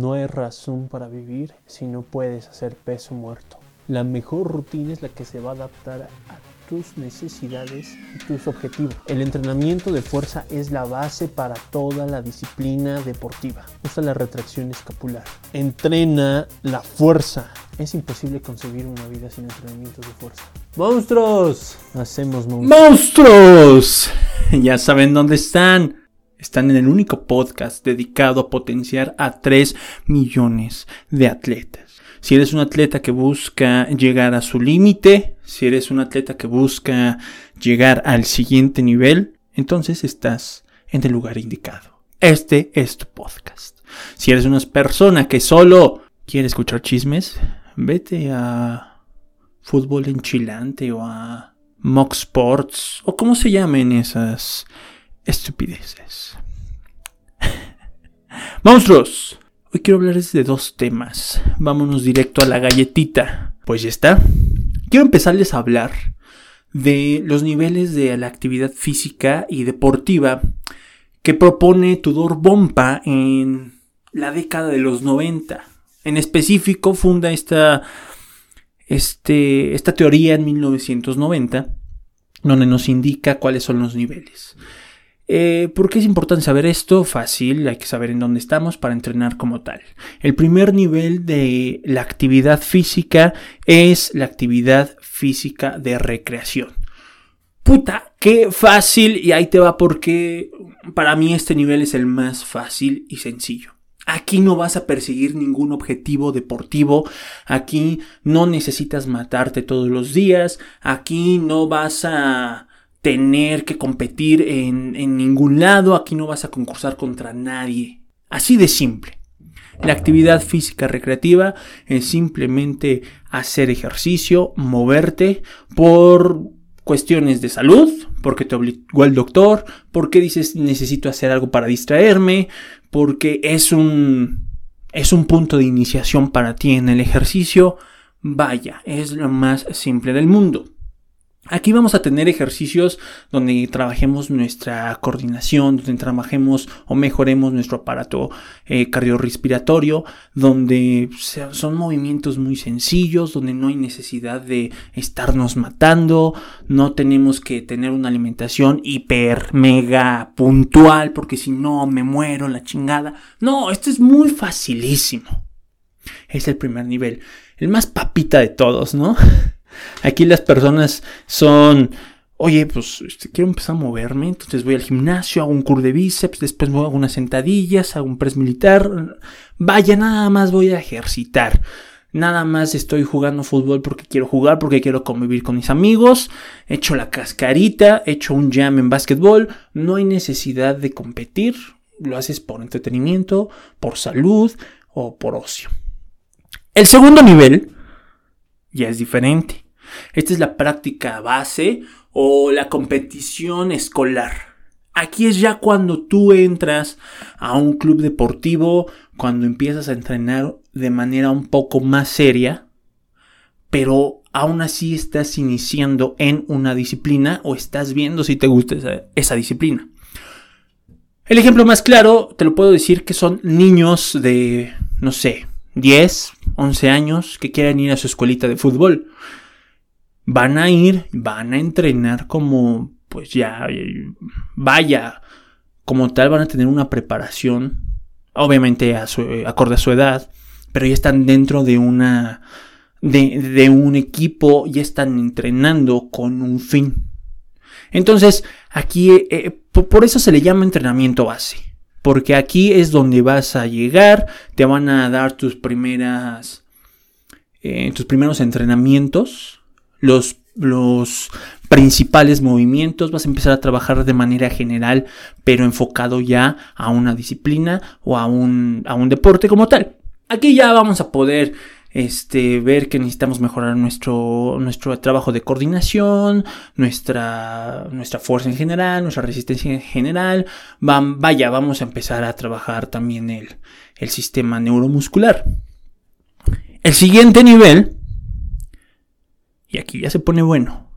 No hay razón para vivir si no puedes hacer peso muerto. La mejor rutina es la que se va a adaptar a tus necesidades y tus objetivos. El entrenamiento de fuerza es la base para toda la disciplina deportiva. Usa la retracción escapular. Entrena la fuerza. Es imposible concebir una vida sin entrenamiento de fuerza. ¡Monstruos! Hacemos monstruos. ¡Monstruos! Ya saben dónde están. Están en el único podcast dedicado a potenciar a 3 millones de atletas. Si eres un atleta que busca llegar a su límite, si eres un atleta que busca llegar al siguiente nivel, entonces estás en el lugar indicado. Este es tu podcast. Si eres una persona que solo quiere escuchar chismes, vete a fútbol enchilante o a Mock Sports o como se llamen esas estupideces. Monstruos, Hoy quiero hablarles de dos temas. Vámonos directo a la galletita. Pues ya está. Quiero empezarles a hablar de los niveles de la actividad física y deportiva que propone Tudor Bompa en la década de los 90. En específico, funda esta, este, esta teoría en 1990, donde nos indica cuáles son los niveles. Eh, ¿Por qué es importante saber esto? Fácil, hay que saber en dónde estamos para entrenar como tal. El primer nivel de la actividad física es la actividad física de recreación. Puta, qué fácil y ahí te va porque para mí este nivel es el más fácil y sencillo. Aquí no vas a perseguir ningún objetivo deportivo, aquí no necesitas matarte todos los días, aquí no vas a tener que competir en, ningún lado, aquí no vas a concursar contra nadie. Así de simple. La actividad física recreativa es simplemente hacer ejercicio, moverte por cuestiones de salud, porque te obligó el doctor, porque dices necesito hacer algo para distraerme, porque es un es un punto de iniciación para ti en el ejercicio. Vaya, es lo más simple del mundo. Aquí vamos a tener ejercicios donde trabajemos nuestra coordinación, donde trabajemos o mejoremos nuestro aparato eh, cardiorrespiratorio, donde son movimientos muy sencillos, donde no hay necesidad de estarnos matando, no tenemos que tener una alimentación hiper mega puntual, porque si no me muero la chingada. No, esto es muy facilísimo. Es el primer nivel, el más papita de todos, ¿no? Aquí las personas son, oye, pues este, quiero empezar a moverme, entonces voy al gimnasio, hago un cur de bíceps, después hago unas sentadillas, hago un press militar. Vaya, nada más voy a ejercitar. Nada más estoy jugando fútbol porque quiero jugar, porque quiero convivir con mis amigos. Echo la cascarita, echo un jam en básquetbol. No hay necesidad de competir. Lo haces por entretenimiento, por salud o por ocio. El segundo nivel ya es diferente. Esta es la práctica base o la competición escolar. Aquí es ya cuando tú entras a un club deportivo, cuando empiezas a entrenar de manera un poco más seria, pero aún así estás iniciando en una disciplina o estás viendo si te gusta esa, esa disciplina. El ejemplo más claro, te lo puedo decir que son niños de, no sé, 10, 11 años que quieran ir a su escuelita de fútbol. Van a ir, van a entrenar como, pues ya, vaya, como tal van a tener una preparación, obviamente a su, acorde a su edad, pero ya están dentro de una, de, un equipo, ya están entrenando con un fin. Entonces, aquí, eh, por eso se le llama entrenamiento base porque aquí es donde vas a llegar, te van a dar tus primeras, eh, tus primeros entrenamientos, los, los principales movimientos, vas a empezar a trabajar de manera general, pero enfocado ya a una disciplina o a un, a un deporte como tal. Aquí ya vamos a poder este, ver que necesitamos mejorar nuestro, nuestro trabajo de coordinación, nuestra, nuestra fuerza en general, nuestra resistencia en general. vaya, vamos a empezar a trabajar también el, el sistema neuromuscular. El siguiente nivel, y aquí ya se pone bueno,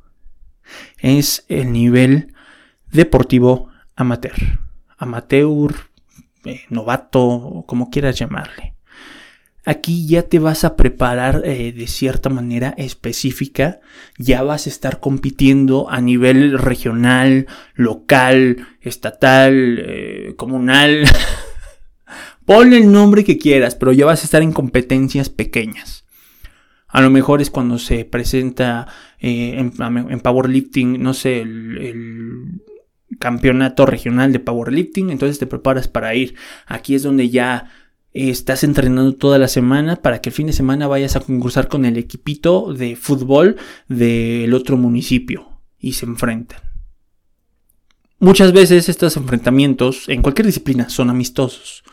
es el nivel deportivo amateur. Amateur, eh, novato, como quieras llamarle. Aquí ya te vas a preparar eh, de cierta manera específica, ya vas a estar compitiendo a nivel regional, local, estatal, eh, comunal. Ponle el nombre que quieras, pero ya vas a estar en competencias pequeñas. A lo mejor es cuando se presenta eh, en, powerlifting, no sé, el campeonato regional de powerlifting, entonces te preparas para ir. Aquí es donde ya estás entrenando toda la semana para que el fin de semana vayas a concursar con el equipito de fútbol del otro municipio y se enfrentan. Muchas veces estos enfrentamientos en cualquier disciplina son amistosos,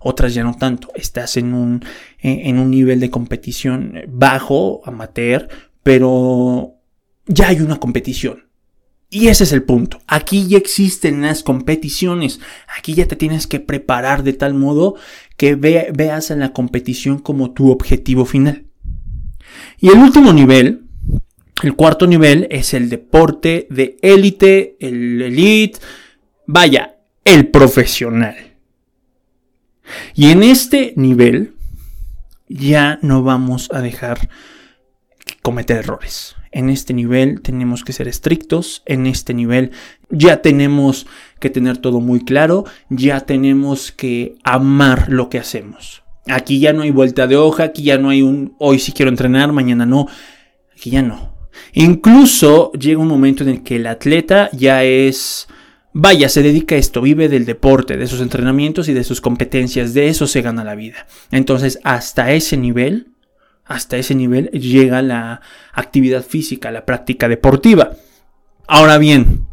otras ya no tanto. Estás en un, en un nivel de competición bajo, amateur, pero ya hay una competición. Y ese es el punto. Aquí ya existen las competiciones. Aquí ya te tienes que preparar de tal modo que veas en la competición como tu objetivo final. Y el último nivel, el cuarto nivel, es el deporte de élite, el elite, vaya, el profesional. Y en este nivel ya no vamos a dejar cometer errores en este nivel tenemos que ser estrictos, en este nivel ya tenemos que tener todo muy claro, ya tenemos que amar lo que hacemos. Aquí ya no hay vuelta de hoja, aquí ya no hay un hoy sí quiero entrenar, mañana no, aquí ya no. Incluso llega un momento en el que el atleta ya es, vaya, se dedica a esto, vive del deporte, de sus entrenamientos y de sus competencias, de eso se gana la vida. Entonces, hasta ese nivel, hasta ese nivel llega la actividad física, la práctica deportiva. Ahora bien,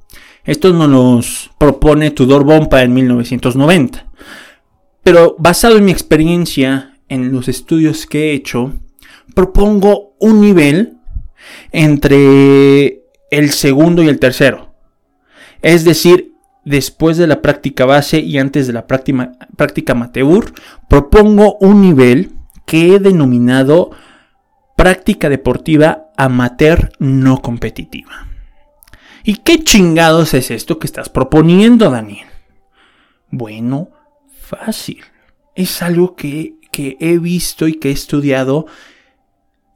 esto nos los propone Tudor Bompa en 1990. Pero basado en mi experiencia, en los estudios que he hecho, propongo un nivel entre el segundo y el tercero. Es decir, después de la práctica base y antes de la práctica, práctica amateur, propongo un nivel que he denominado práctica deportiva amateur no competitiva. ¿Y qué chingados es esto que estás proponiendo, Daniel? Bueno, fácil. Es algo que, que he visto y que he estudiado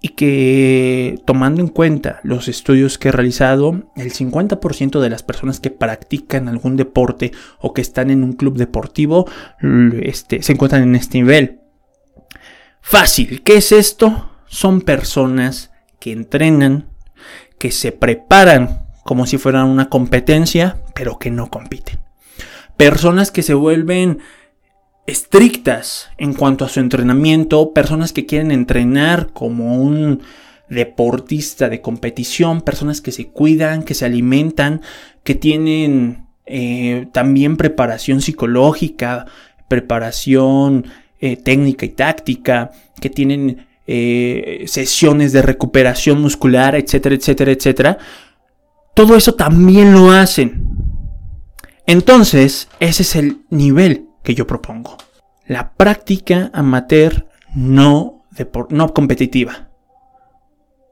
y que tomando en cuenta los estudios que he realizado, el 50% de las personas que practican algún deporte o que están en un club deportivo este, se encuentran en este nivel. Fácil, ¿qué es esto? Son personas que entrenan, que se preparan como si fueran una competencia, pero que no compiten. Personas que se vuelven estrictas en cuanto a su entrenamiento, personas que quieren entrenar como un deportista de competición, personas que se cuidan, que se alimentan, que tienen eh, también preparación psicológica, preparación eh, técnica y táctica, que tienen eh, sesiones de recuperación muscular, etcétera, etcétera, etcétera. Todo eso también lo hacen. Entonces, ese es el nivel que yo propongo. La práctica amateur no, no competitiva.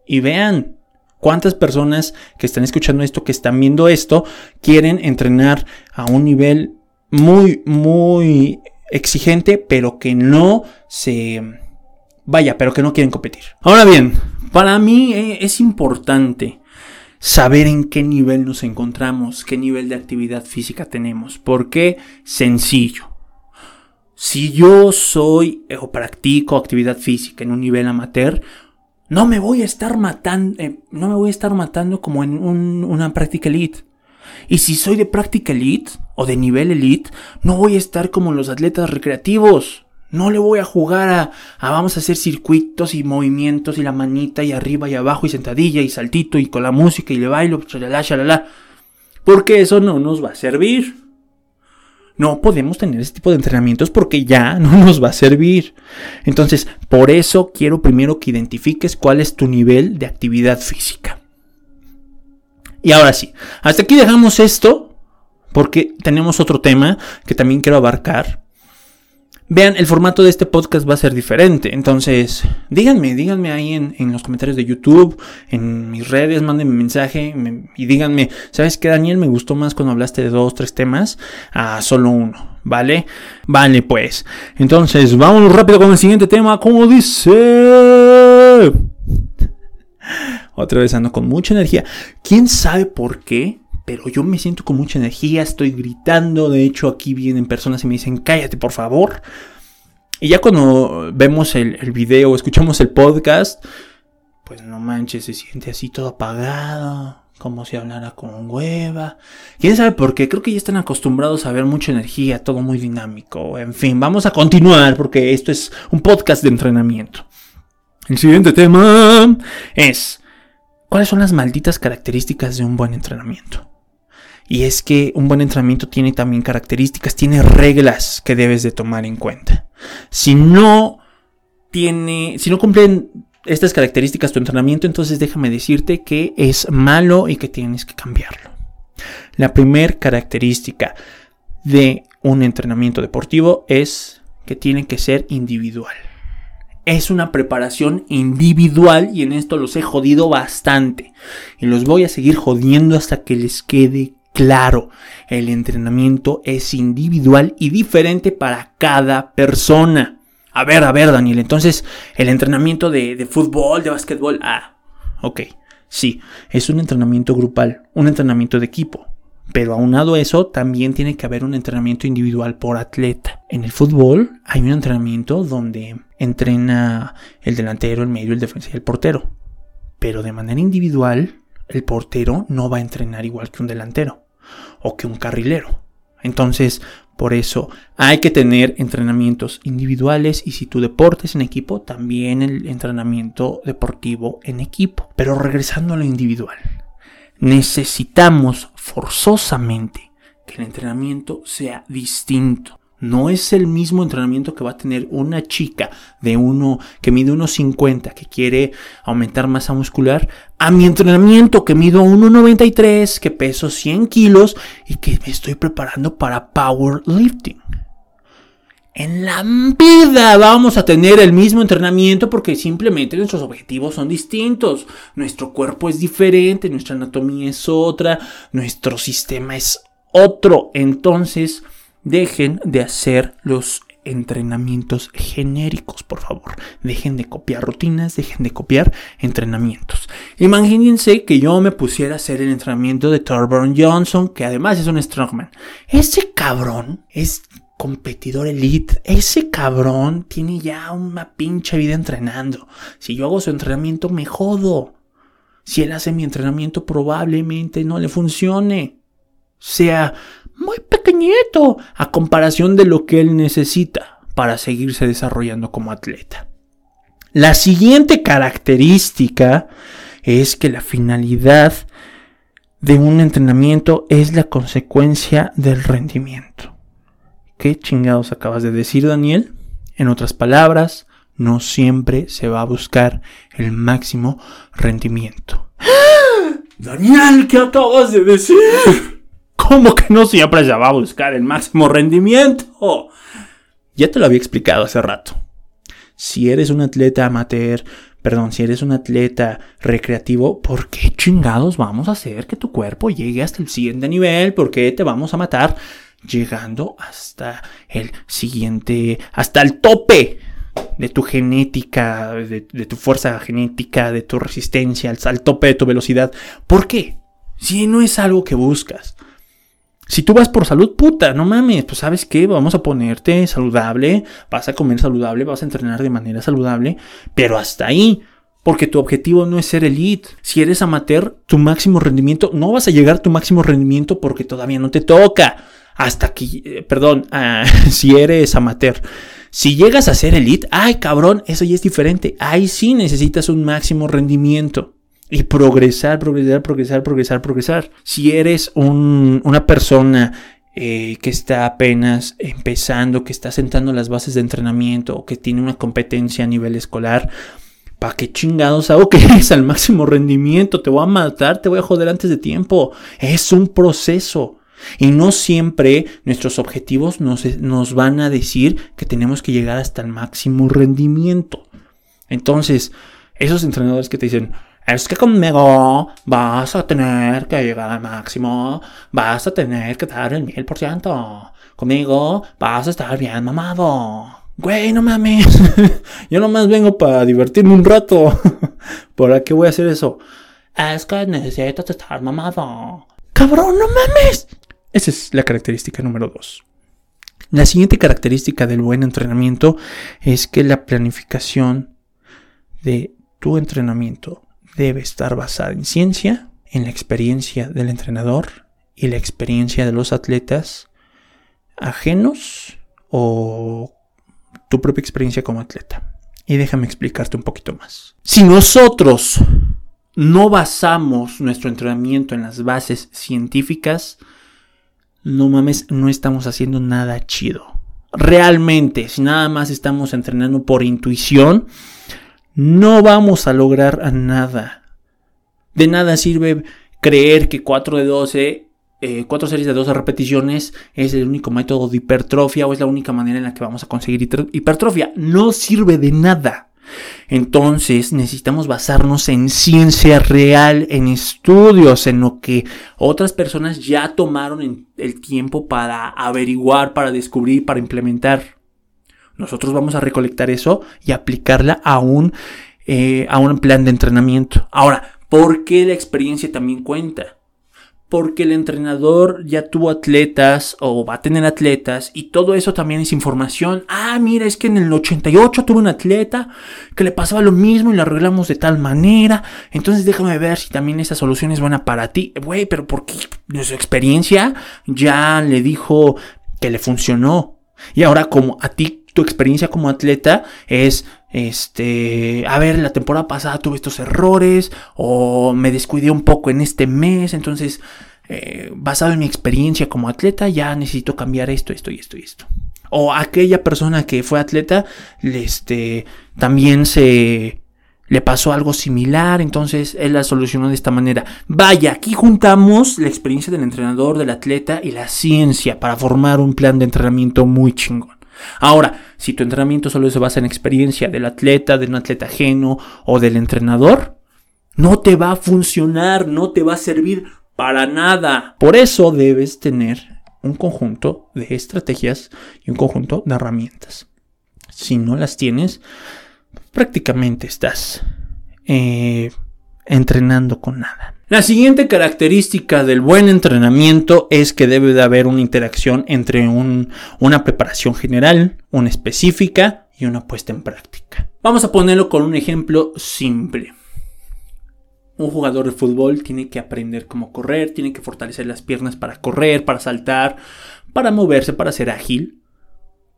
Y vean cuántas personas que están escuchando esto, que están viendo esto, quieren entrenar a un nivel muy, muy exigente, pero que no se Vaya, pero que no quieren competir. Ahora bien, para mí eh, es importante saber en qué nivel nos encontramos, qué nivel de actividad física tenemos. ¿Por qué? Sencillo. Si yo soy eh, o practico actividad física en un nivel amateur, no me voy a estar matando, eh, no me voy a estar matando como en una práctica elite. Y si soy de práctica elite o de nivel elite, no voy a estar como los atletas recreativos. No le voy a jugar a, vamos a hacer circuitos y movimientos y la manita y arriba y abajo y sentadilla y saltito y con la música y le bailo, shalala, shalala. Porque eso no nos va a servir. No podemos tener ese tipo de entrenamientos porque ya no nos va a servir. Entonces, por eso quiero primero que identifiques cuál es tu nivel de actividad física. Y ahora sí, hasta aquí dejamos esto porque tenemos otro tema que también quiero abarcar Vean, el formato de este podcast va a ser diferente. Entonces, díganme, díganme ahí en, los comentarios de YouTube, en mis redes, mándenme mensaje y díganme, ¿sabes qué, Daniel? Me gustó más cuando hablaste de dos, tres temas a solo uno, ¿vale? Vale, pues. Entonces, vamos rápido con el siguiente tema, como dice... Otra vez ando con mucha energía. ¿Quién sabe por qué? Pero yo me siento con mucha energía, estoy gritando, de hecho aquí vienen personas y me dicen, cállate por favor. Y ya cuando vemos el, el video, escuchamos el podcast, pues no manches, se siente así todo apagado, como si hablara con hueva. ¿Quién sabe por qué? Creo que ya están acostumbrados a ver mucha energía, todo muy dinámico. En fin, vamos a continuar porque esto es un podcast de entrenamiento. El siguiente tema es, ¿cuáles son las malditas características de un buen entrenamiento? Y es que un buen entrenamiento tiene también características, tiene reglas que debes de tomar en cuenta. Si no tiene, si no cumplen estas características tu entrenamiento, entonces déjame decirte que es malo y que tienes que cambiarlo. La primera característica de un entrenamiento deportivo es que tiene que ser individual. Es una preparación individual y en esto los he jodido bastante. Y los voy a seguir jodiendo hasta que les quede claro, el entrenamiento es individual y diferente para cada persona. A ver, a ver, Daniel, entonces el entrenamiento de, fútbol, de básquetbol, ah, ok, sí, es un entrenamiento grupal, un entrenamiento de equipo. Pero aunado a eso, también tiene que haber un entrenamiento individual por atleta. En el fútbol hay un entrenamiento donde entrena el delantero, el medio, el defensa y el portero. Pero de manera individual, el portero no va a entrenar igual que un delantero o que un carrilero. Entonces, por eso hay que tener entrenamientos individuales y si tu deporte es en equipo, también el entrenamiento deportivo en equipo. Pero regresando a lo individual, necesitamos forzosamente que el entrenamiento sea distinto. No es el mismo entrenamiento que va a tener una chica de uno que mide 1,50 que quiere aumentar masa muscular a mi entrenamiento que mido 1,93 que peso 100 kilos y que me estoy preparando para powerlifting. En la vida vamos a tener el mismo entrenamiento porque simplemente nuestros objetivos son distintos. Nuestro cuerpo es diferente, nuestra anatomía es otra, nuestro sistema es otro. Entonces, Dejen de hacer los entrenamientos genéricos, por favor. Dejen de copiar rutinas, dejen de copiar entrenamientos. Imagínense que yo me pusiera a hacer el entrenamiento de Thorburn Johnson, que además es un strongman. Ese cabrón es competidor elite. Ese cabrón tiene ya una pinche vida entrenando. Si yo hago su entrenamiento, me jodo. Si él hace mi entrenamiento, probablemente no le funcione. Sea muy pequeñito a comparación de lo que él necesita para seguirse desarrollando como atleta. La siguiente característica es que la finalidad de un entrenamiento es la consecuencia del rendimiento. ¿Qué chingados acabas de decir, Daniel? En otras palabras, no siempre se va a buscar el máximo rendimiento. Daniel, ¿qué acabas de decir? ¿Cómo que no siempre se va a buscar el máximo rendimiento? Ya te lo había explicado hace rato. Si eres un atleta amateur, perdón, si eres un atleta recreativo, ¿por qué chingados vamos a hacer que tu cuerpo llegue hasta el siguiente nivel? ¿Por qué te vamos a matar llegando hasta el siguiente, hasta el tope de tu genética, de, tu fuerza genética, de tu resistencia, al tope de tu velocidad? ¿Por qué? Si no es algo que buscas. Si tú vas por salud, puta, no mames, pues sabes qué, vamos a ponerte saludable, vas a comer saludable, vas a entrenar de manera saludable, pero hasta ahí, porque tu objetivo no es ser elite. Si eres amateur, tu máximo rendimiento, no vas a llegar a tu máximo rendimiento porque todavía no te toca. Hasta que, eh, perdón, ah, si eres amateur. Si llegas a ser elite, ay cabrón, eso ya es diferente. Ahí sí necesitas un máximo rendimiento y progresar, progresar, progresar, progresar, progresar. Si eres una persona eh, que está apenas empezando, que está sentando las bases de entrenamiento o que tiene una competencia a nivel escolar, ¿para qué chingados hago que es al máximo rendimiento? Te voy a matar, te voy a joder antes de tiempo. Es un proceso. Y no siempre nuestros objetivos nos, nos, van a decir que tenemos que llegar hasta el máximo rendimiento. Entonces, esos entrenadores que te dicen, es que conmigo vas a tener que llegar al máximo, vas a tener que dar el mil por ciento. Conmigo vas a estar bien mamado. Güey, no mames. Yo nomás vengo para divertirme un rato. ¿Para qué voy a hacer eso? Es que necesitas estar mamado. Cabrón, no mames. Esa es la característica número dos. La siguiente característica del buen entrenamiento es que la planificación de tu entrenamiento debe estar basada en ciencia, en la experiencia del entrenador y la experiencia de los atletas ajenos o tu propia experiencia como atleta. Y déjame explicarte un poquito más. Si nosotros no basamos nuestro entrenamiento en las bases científicas, no mames, no estamos haciendo nada chido. Realmente, si nada más estamos entrenando por intuición, no vamos a lograr nada. De nada sirve creer que 4 de 12 eh, cuatro series de 12 repeticiones es el único método de hipertrofia o es la única manera en la que vamos a conseguir hipertrofia. No sirve de nada. Entonces necesitamos basarnos en ciencia real, en estudios, en lo que otras personas ya tomaron el tiempo para averiguar, para descubrir, para implementar. Nosotros vamos a recolectar eso y aplicarla a un, eh, a un plan de entrenamiento. Ahora, ¿por qué la experiencia también cuenta? porque el entrenador ya tuvo atletas o va a tener atletas y todo eso también es información. Ah, mira, es que en el 88 tuvo un atleta que le pasaba lo mismo y lo arreglamos de tal manera. Entonces déjame ver si también esa solución es buena para ti. Güey, pero porque su experiencia ya le dijo que le funcionó. Y ahora como a ti tu experiencia como atleta es este, a ver, la temporada pasada tuve estos errores o me descuidé un poco en este mes, entonces, eh, basado en mi experiencia como atleta, ya necesito cambiar esto, esto y esto y esto. O aquella persona que fue atleta, este, también se le pasó algo similar, entonces él la solucionó de esta manera. Vaya, aquí juntamos la experiencia del entrenador, del atleta y la ciencia para formar un plan de entrenamiento muy chingón. Ahora, si tu entrenamiento solo se basa en experiencia del atleta, de un atleta ajeno o del entrenador, no te va a funcionar, no te va a servir para nada. Por eso debes tener un conjunto de estrategias y un conjunto de herramientas. Si no las tienes, prácticamente estás eh, entrenando con nada. La siguiente característica del buen entrenamiento es que debe de haber una interacción entre una preparación general, una específica y una puesta en práctica. Vamos a ponerlo con un ejemplo simple. Un jugador de fútbol tiene que aprender cómo correr, tiene que fortalecer las piernas para correr, para saltar, para moverse, para ser ágil.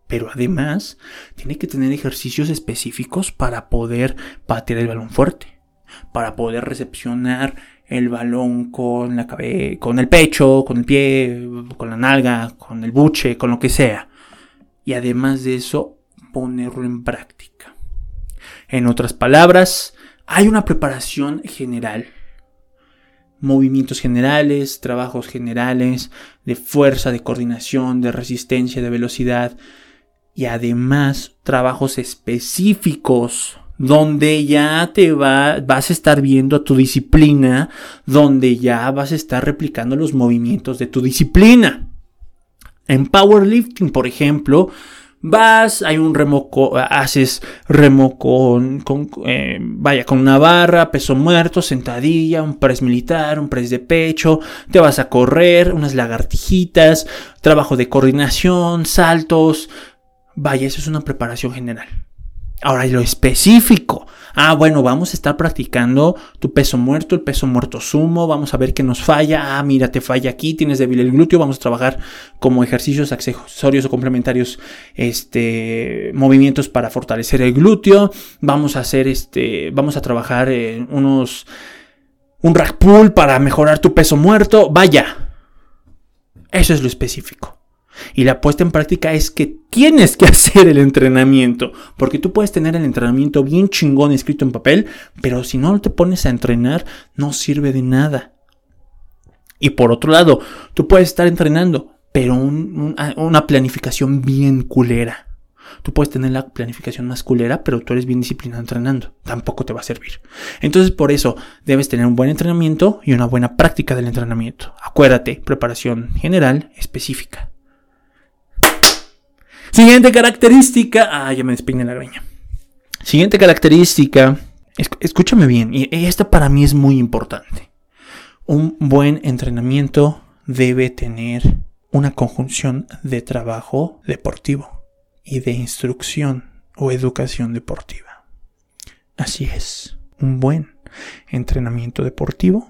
Pero además tiene que tener ejercicios específicos para poder patear el balón fuerte, para poder recepcionar el balón con la cabeza, con el pecho, con el pie, con la nalga, con el buche, con lo que sea. Y además de eso, ponerlo en práctica. En otras palabras, hay una preparación general. Movimientos generales, trabajos generales, de fuerza, de coordinación, de resistencia, de velocidad. Y además trabajos específicos donde ya te va, vas a estar viendo tu disciplina, donde ya vas a estar replicando los movimientos de tu disciplina. En powerlifting, por ejemplo, vas, hay un remo, haces remo con, eh, vaya, con una barra, peso muerto, sentadilla, un press militar, un press de pecho, te vas a correr, unas lagartijitas, trabajo de coordinación, saltos, vaya, eso es una preparación general. Ahora, lo específico. Ah, bueno, vamos a estar practicando tu peso muerto, el peso muerto sumo. Vamos a ver qué nos falla. Ah, mira, te falla aquí, tienes débil el glúteo. Vamos a trabajar como ejercicios accesorios o complementarios, este, movimientos para fortalecer el glúteo. Vamos a hacer, este, vamos a trabajar en unos, un rack pull para mejorar tu peso muerto. Vaya, eso es lo específico. Y la puesta en práctica es que tienes que hacer el entrenamiento. Porque tú puedes tener el entrenamiento bien chingón escrito en papel, pero si no te pones a entrenar, no sirve de nada. Y por otro lado, tú puedes estar entrenando, pero una planificación bien culera. Tú puedes tener la planificación más culera, pero tú eres bien disciplinado entrenando. Tampoco te va a servir. Entonces, por eso, debes tener un buen entrenamiento y una buena práctica del entrenamiento. Acuérdate, preparación general específica. Siguiente característica. Ah, ya me despeiné la greña. Siguiente característica. Escúchame bien, y esta para mí es muy importante. Un buen entrenamiento debe tener una conjunción de trabajo deportivo y de instrucción o educación deportiva. Así es, un buen entrenamiento deportivo,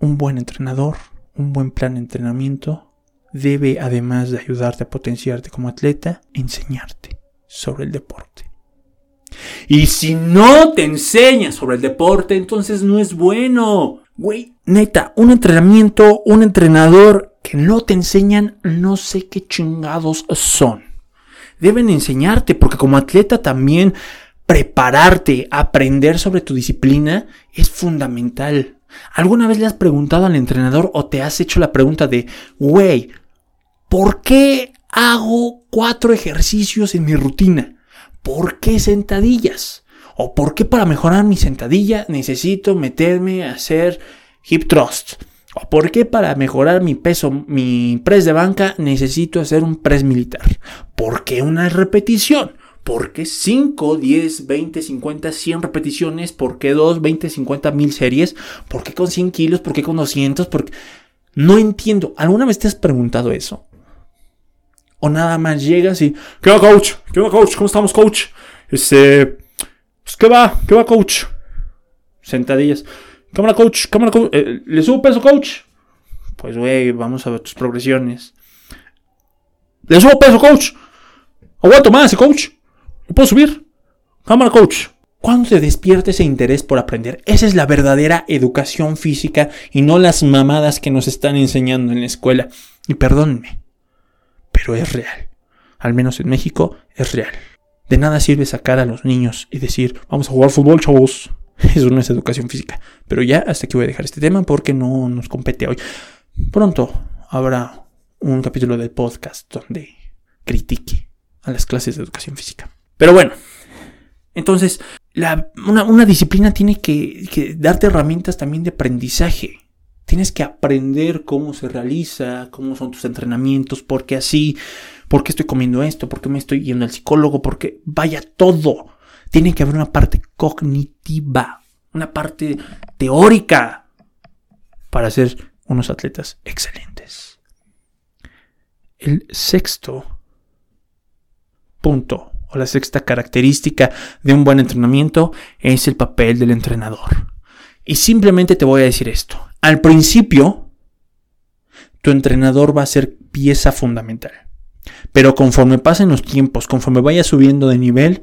un buen entrenador, un buen plan de entrenamiento debe, además de ayudarte a potenciarte como atleta, enseñarte sobre el deporte. Y si no te enseña sobre el deporte, entonces no es bueno. Güey, neta, un entrenamiento, un entrenador que no te enseñan, no sé qué chingados son. Deben enseñarte, porque como atleta también prepararte, aprender sobre tu disciplina es fundamental. ¿Alguna vez le has preguntado al entrenador o te has hecho la pregunta de, güey, ¿por qué hago cuatro ejercicios en mi rutina? ¿Por qué sentadillas? ¿O por qué para mejorar mi sentadilla necesito meterme a hacer hip thrust? ¿O por qué para mejorar mi peso, mi press de banca, necesito hacer un press militar? ¿Por qué una repetición? ¿Por qué 5, 10, 20, 50, 100 repeticiones? ¿Por qué 2, 20, 50 mil series? ¿Por qué con 100 kilos? ¿Por qué con 200? ¿Por No entiendo. ¿Alguna vez te has preguntado eso? O nada más llegas y... ¿Qué va, coach? ¿Qué va, coach? ¿Cómo estamos, coach? Este... Pues, ¿Qué va? ¿Qué va, coach? Sentadillas. Cámara, coach, cámara, coach. Eh, ¿Le subo peso, coach? Pues, güey, vamos a ver tus progresiones. ¿Le subo peso, coach? Aguanto más, coach. ¿Le puedo subir? Cámara, coach. ¿Cuándo se despierta ese interés por aprender? Esa es la verdadera educación física y no las mamadas que nos están enseñando en la escuela. Y perdónenme, pero es real. Al menos en México es real. De nada sirve sacar a los niños y decir, vamos a jugar fútbol, chavos. Eso no es educación física. Pero ya hasta aquí voy a dejar este tema porque no nos compete hoy. Pronto habrá un capítulo del podcast donde critique a las clases de educación física. Pero bueno, entonces una, disciplina tiene que, que darte herramientas también de aprendizaje. Tienes que aprender cómo se realiza, cómo son tus entrenamientos, por qué así, por qué estoy comiendo esto, por qué me estoy yendo al psicólogo, porque vaya todo tiene que haber una parte cognitiva, una parte teórica para ser unos atletas excelentes. El sexto punto o la sexta característica de un buen entrenamiento es el papel del entrenador. Y simplemente te voy a decir esto. Al principio, tu entrenador va a ser pieza fundamental. Pero conforme pasen los tiempos, conforme vaya subiendo de nivel,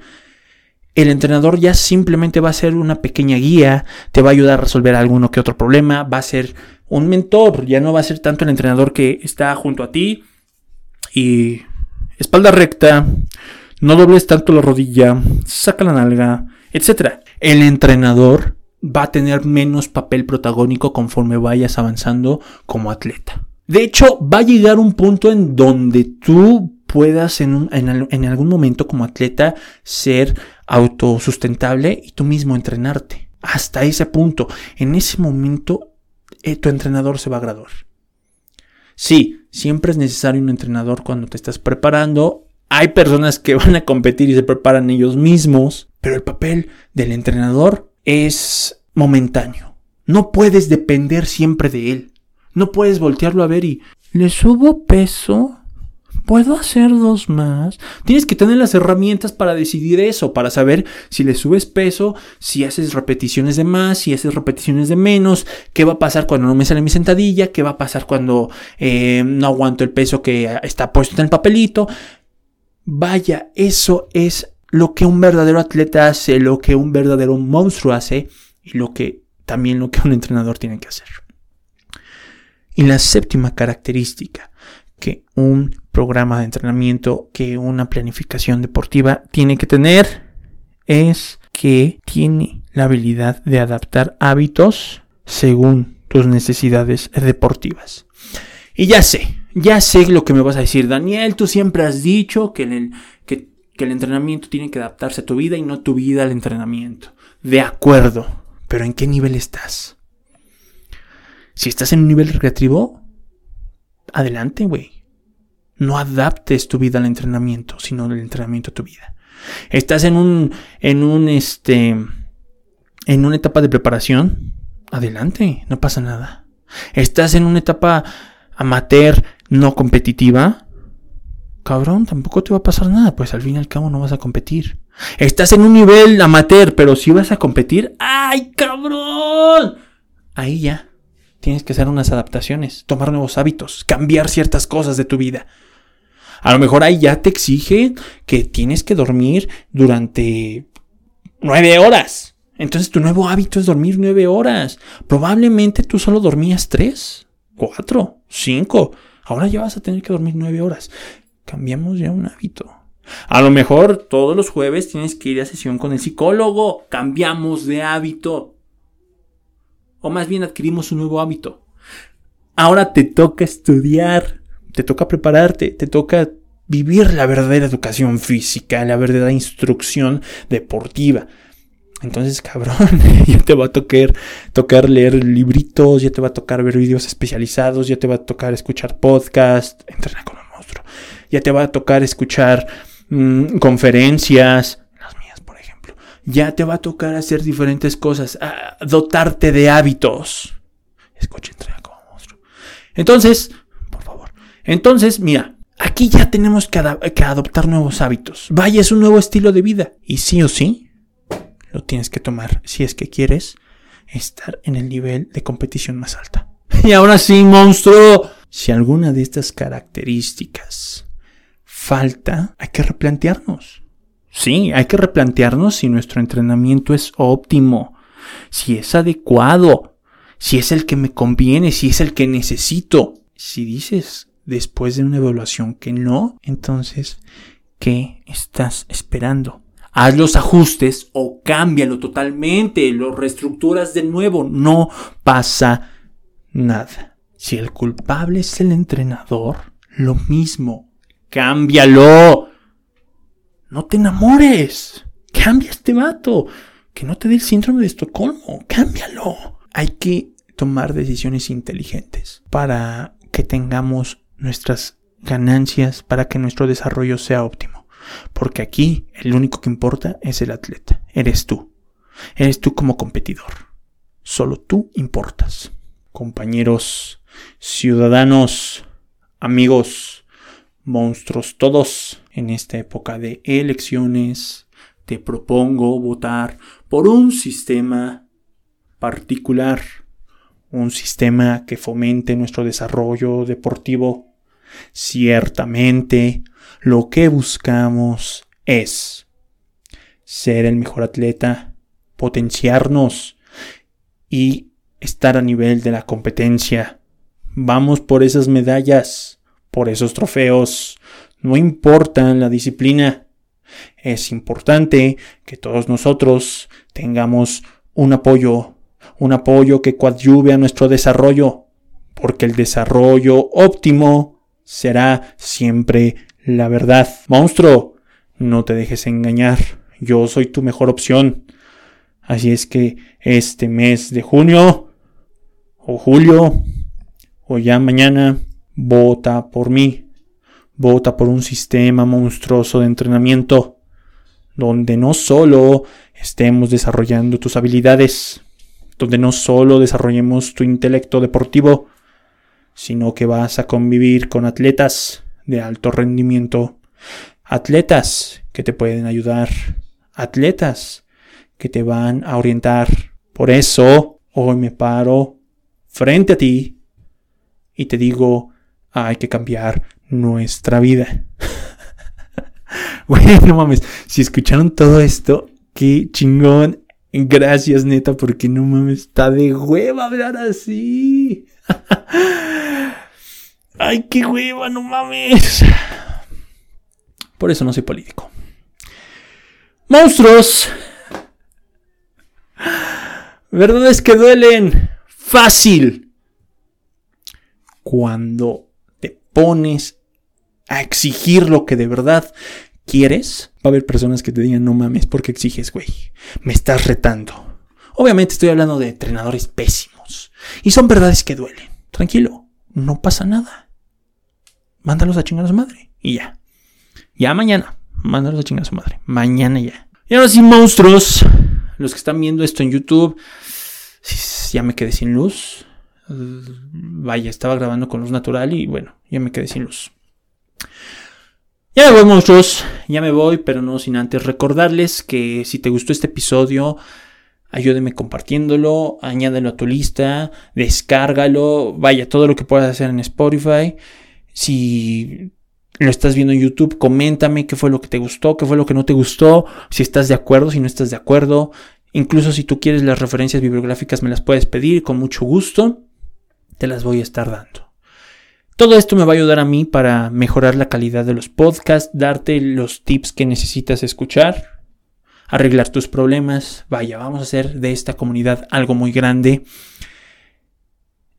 el entrenador ya simplemente va a ser una pequeña guía, te va a ayudar a resolver alguno que otro problema, va a ser un mentor, ya no va a ser tanto el entrenador que está junto a ti y espalda recta, no dobles tanto la rodilla, saca la nalga, etc. El entrenador va a tener menos papel protagónico conforme vayas avanzando como atleta. De hecho, va a llegar un punto en donde tú puedas en, en, algún momento como atleta ser autosustentable y tú mismo entrenarte. Hasta ese punto. En ese momento, eh, tu entrenador se va a graduar. Sí, siempre es necesario un entrenador cuando te estás preparando. Hay personas que van a competir y se preparan ellos mismos, pero el papel del entrenador es momentáneo. No puedes depender siempre de él. No puedes voltearlo a ver y le subo peso. ¿Puedo hacer dos más? Tienes que tener las herramientas para decidir eso, para saber si le subes peso, si haces repeticiones de más, si haces repeticiones de menos, qué va a pasar cuando no me sale mi sentadilla, qué va a pasar cuando eh, no aguanto el peso que está puesto en el papelito. Vaya, eso es lo que un verdadero atleta hace, lo que un verdadero monstruo hace y lo que también lo que un entrenador tiene que hacer. Y la séptima característica que un programa de entrenamiento, que una planificación deportiva tiene que tener es que tiene la habilidad de adaptar hábitos según tus necesidades deportivas. Y ya sé, ya sé lo que me vas a decir, Daniel, tú siempre has dicho que el, que, el entrenamiento tiene que adaptarse a tu vida y no tu vida al entrenamiento. De acuerdo, pero ¿en qué nivel estás? Si estás en un nivel recreativo, adelante, güey. No adaptes tu vida al entrenamiento, sino el entrenamiento a tu vida. Estás en un, en un, este, en una etapa de preparación, adelante, no pasa nada. Estás en una etapa amateur, no competitiva, cabrón, tampoco te va a pasar nada, pues al fin y al cabo no vas a competir. Estás en un nivel amateur, pero si vas a competir, ¡ay, cabrón! Ahí ya. Tienes que hacer unas adaptaciones, tomar nuevos hábitos, cambiar ciertas cosas de tu vida. A lo mejor ahí ya te exige que tienes que dormir durante nueve horas. Entonces tu nuevo hábito es dormir nueve horas. Probablemente tú solo dormías tres, cuatro, cinco. Ahora ya vas a tener que dormir nueve horas. Cambiamos ya un hábito. A lo mejor todos los jueves tienes que ir a sesión con el psicólogo. Cambiamos de hábito. O más bien adquirimos un nuevo hábito. Ahora te toca estudiar te toca prepararte, te toca vivir la verdadera educación física, la verdadera instrucción deportiva. Entonces, cabrón, ya te va a tocar, tocar leer libritos, ya te va a tocar ver vídeos especializados, ya te va a tocar escuchar podcast, entrenar con un ya te va a tocar escuchar mm, conferencias, las mías, por ejemplo, ya te va a tocar hacer diferentes cosas, dotarte de hábitos. Escucha, entrenar con un monstruo. Entonces, entonces, mira, aquí ya tenemos que, adoptar nuevos hábitos. Vaya, es un nuevo estilo de vida. Y sí o sí, lo tienes que tomar si es que quieres estar en el nivel de competición más alta. Y ahora sí, monstruo. Si alguna de estas características falta, hay que replantearnos. Sí, hay que replantearnos si nuestro entrenamiento es óptimo, si es adecuado, si es el que me conviene, si es el que necesito. Si dices después de una evaluación que no, entonces, ¿qué estás esperando? Haz los ajustes o cámbialo totalmente, lo reestructuras de nuevo, no pasa nada. Si el culpable es el entrenador, lo mismo, cámbialo. No te enamores. Cambia este vato. Que no te dé el síndrome de Estocolmo. Cámbialo. Hay que tomar decisiones inteligentes para que tengamos nuestras ganancias para que nuestro desarrollo sea óptimo. Porque aquí el único que importa es el atleta, eres tú. Eres tú como competidor. Solo tú importas. Compañeros, ciudadanos, amigos, monstruos todos, en esta época de elecciones, te propongo votar por un sistema particular, un sistema que fomente nuestro desarrollo deportivo. Ciertamente, lo que buscamos es ser el mejor atleta, potenciarnos y estar a nivel de la competencia. Vamos por esas medallas, por esos trofeos. No importa la disciplina. Es importante que todos nosotros tengamos un apoyo, un apoyo que coadyuve a nuestro desarrollo, porque el desarrollo óptimo será siempre la verdad. Monstruo, no te dejes engañar, yo soy tu mejor opción. Así es que este mes de junio o julio o ya mañana, vota por mí. Vota por un sistema monstruoso de entrenamiento donde no solo estemos desarrollando tus habilidades, donde no solo desarrollemos tu intelecto deportivo, sino que vas a convivir con atletas de alto rendimiento, atletas que te pueden ayudar, atletas que te van a orientar. Por eso hoy me paro frente a ti y te digo, hay que cambiar nuestra vida. Bueno, no mames, si escucharon todo esto, qué chingón. Gracias, neta, porque no mames, está de hueva hablar así. Ay, qué hueva, no mames. Por eso no soy político. Monstruos. Verdades que duelen. fácil. Cuando pones a exigir lo que de verdad quieres, va a haber personas que te digan, no mames, ¿por qué exiges, güey? Me estás retando. Obviamente estoy hablando de entrenadores pésimos. Y son verdades que duelen. Tranquilo, no pasa nada. Mándalos a chingar a su madre. Y ya. Ya mañana. Mándalos a chingar a su madre. Mañana ya. Y ahora sí, monstruos. Los que están viendo esto en YouTube. Ya me quedé sin luz. Vaya, estaba grabando con luz natural y bueno, ya me quedé sin luz. Ya me voy, monstruos. Ya me voy, pero no sin antes recordarles que si te gustó este episodio, ayúdeme compartiéndolo, añádelo a tu lista, descárgalo, vaya, todo lo que puedas hacer en Spotify. Si lo estás viendo en YouTube, coméntame qué fue lo que te gustó, qué fue lo que no te gustó, si estás de acuerdo, si no estás de acuerdo. Incluso si tú quieres las referencias bibliográficas me las puedes pedir con mucho gusto. Te las voy a estar dando. Todo esto me va a ayudar a mí para mejorar la calidad de los podcasts, darte los tips que necesitas escuchar, arreglar tus problemas. Vaya, vamos a hacer de esta comunidad algo muy grande.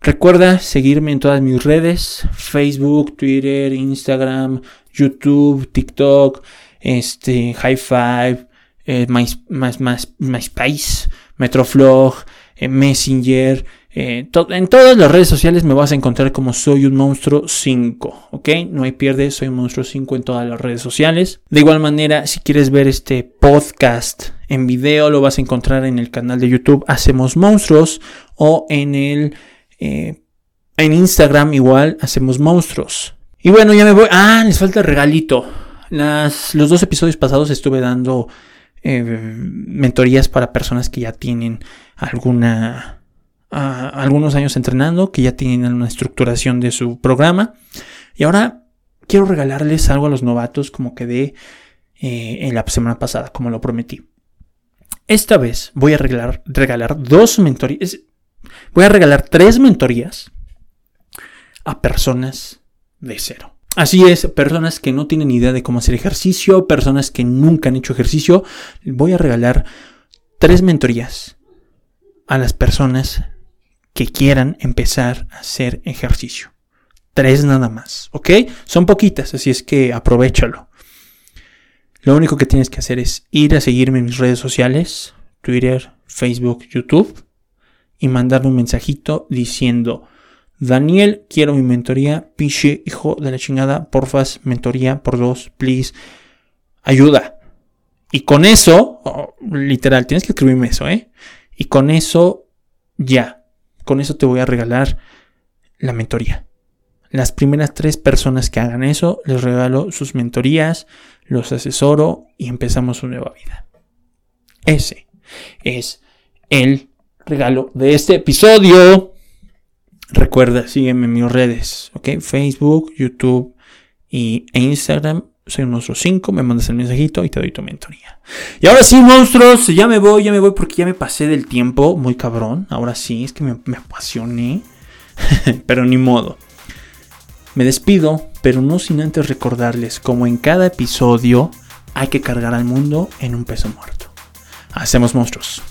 Recuerda seguirme en todas mis redes, Facebook, Twitter, Instagram, YouTube, TikTok, este, High Five, eh, MySpace, Metroflog, eh, Messenger, eh, en todas las redes sociales me vas a encontrar como Soy un Monstruo 5, ¿ok? No hay pierde, Soy un Monstruo 5 en todas las redes sociales. De igual manera, si quieres ver este podcast en video, lo vas a encontrar en el canal de YouTube Hacemos Monstruos o en el... Eh, en Instagram igual Hacemos Monstruos. Y bueno, ya me voy. Ah, les falta el regalito. Las, los dos episodios pasados estuve dando eh, mentorías para personas que ya tienen alguna algunos años entrenando, que ya tienen una estructuración de su programa. Y ahora quiero regalarles algo a los novatos como quedé eh, en la semana pasada, como lo prometí. Esta vez voy a regalar, regalar dos mentorías. Voy a regalar tres mentorías a personas de cero. Así es, personas que no tienen idea de cómo hacer ejercicio, personas que nunca han hecho ejercicio. Voy a regalar tres mentorías a las personas que quieran empezar a hacer ejercicio. Tres nada más, ¿ok? Son poquitas, así es que aprovechalo. Lo único que tienes que hacer es ir a seguirme en mis redes sociales, Twitter, Facebook, YouTube, y mandarme un mensajito diciendo, Daniel, quiero mi mentoría, piche, hijo de la chingada, porfas, mentoría por dos, please, ayuda. Y con eso, oh, literal, tienes que escribirme eso, ¿eh? Y con eso, ya, con eso te voy a regalar la mentoría. Las primeras tres personas que hagan eso, les regalo sus mentorías, los asesoro y empezamos una nueva vida. Ese es el regalo de este episodio. Recuerda, sígueme en mis redes, ¿ok? Facebook, YouTube y, e Instagram soy un monstruo 5, me mandas el mensajito y te doy tu mentoría. Y ahora sí, monstruos, ya me voy, ya me voy porque ya me pasé del tiempo, muy cabrón. Ahora sí, es que me, me apasioné, pero ni modo. Me despido, pero no sin antes recordarles como en cada episodio hay que cargar al mundo en un peso muerto. Hacemos monstruos.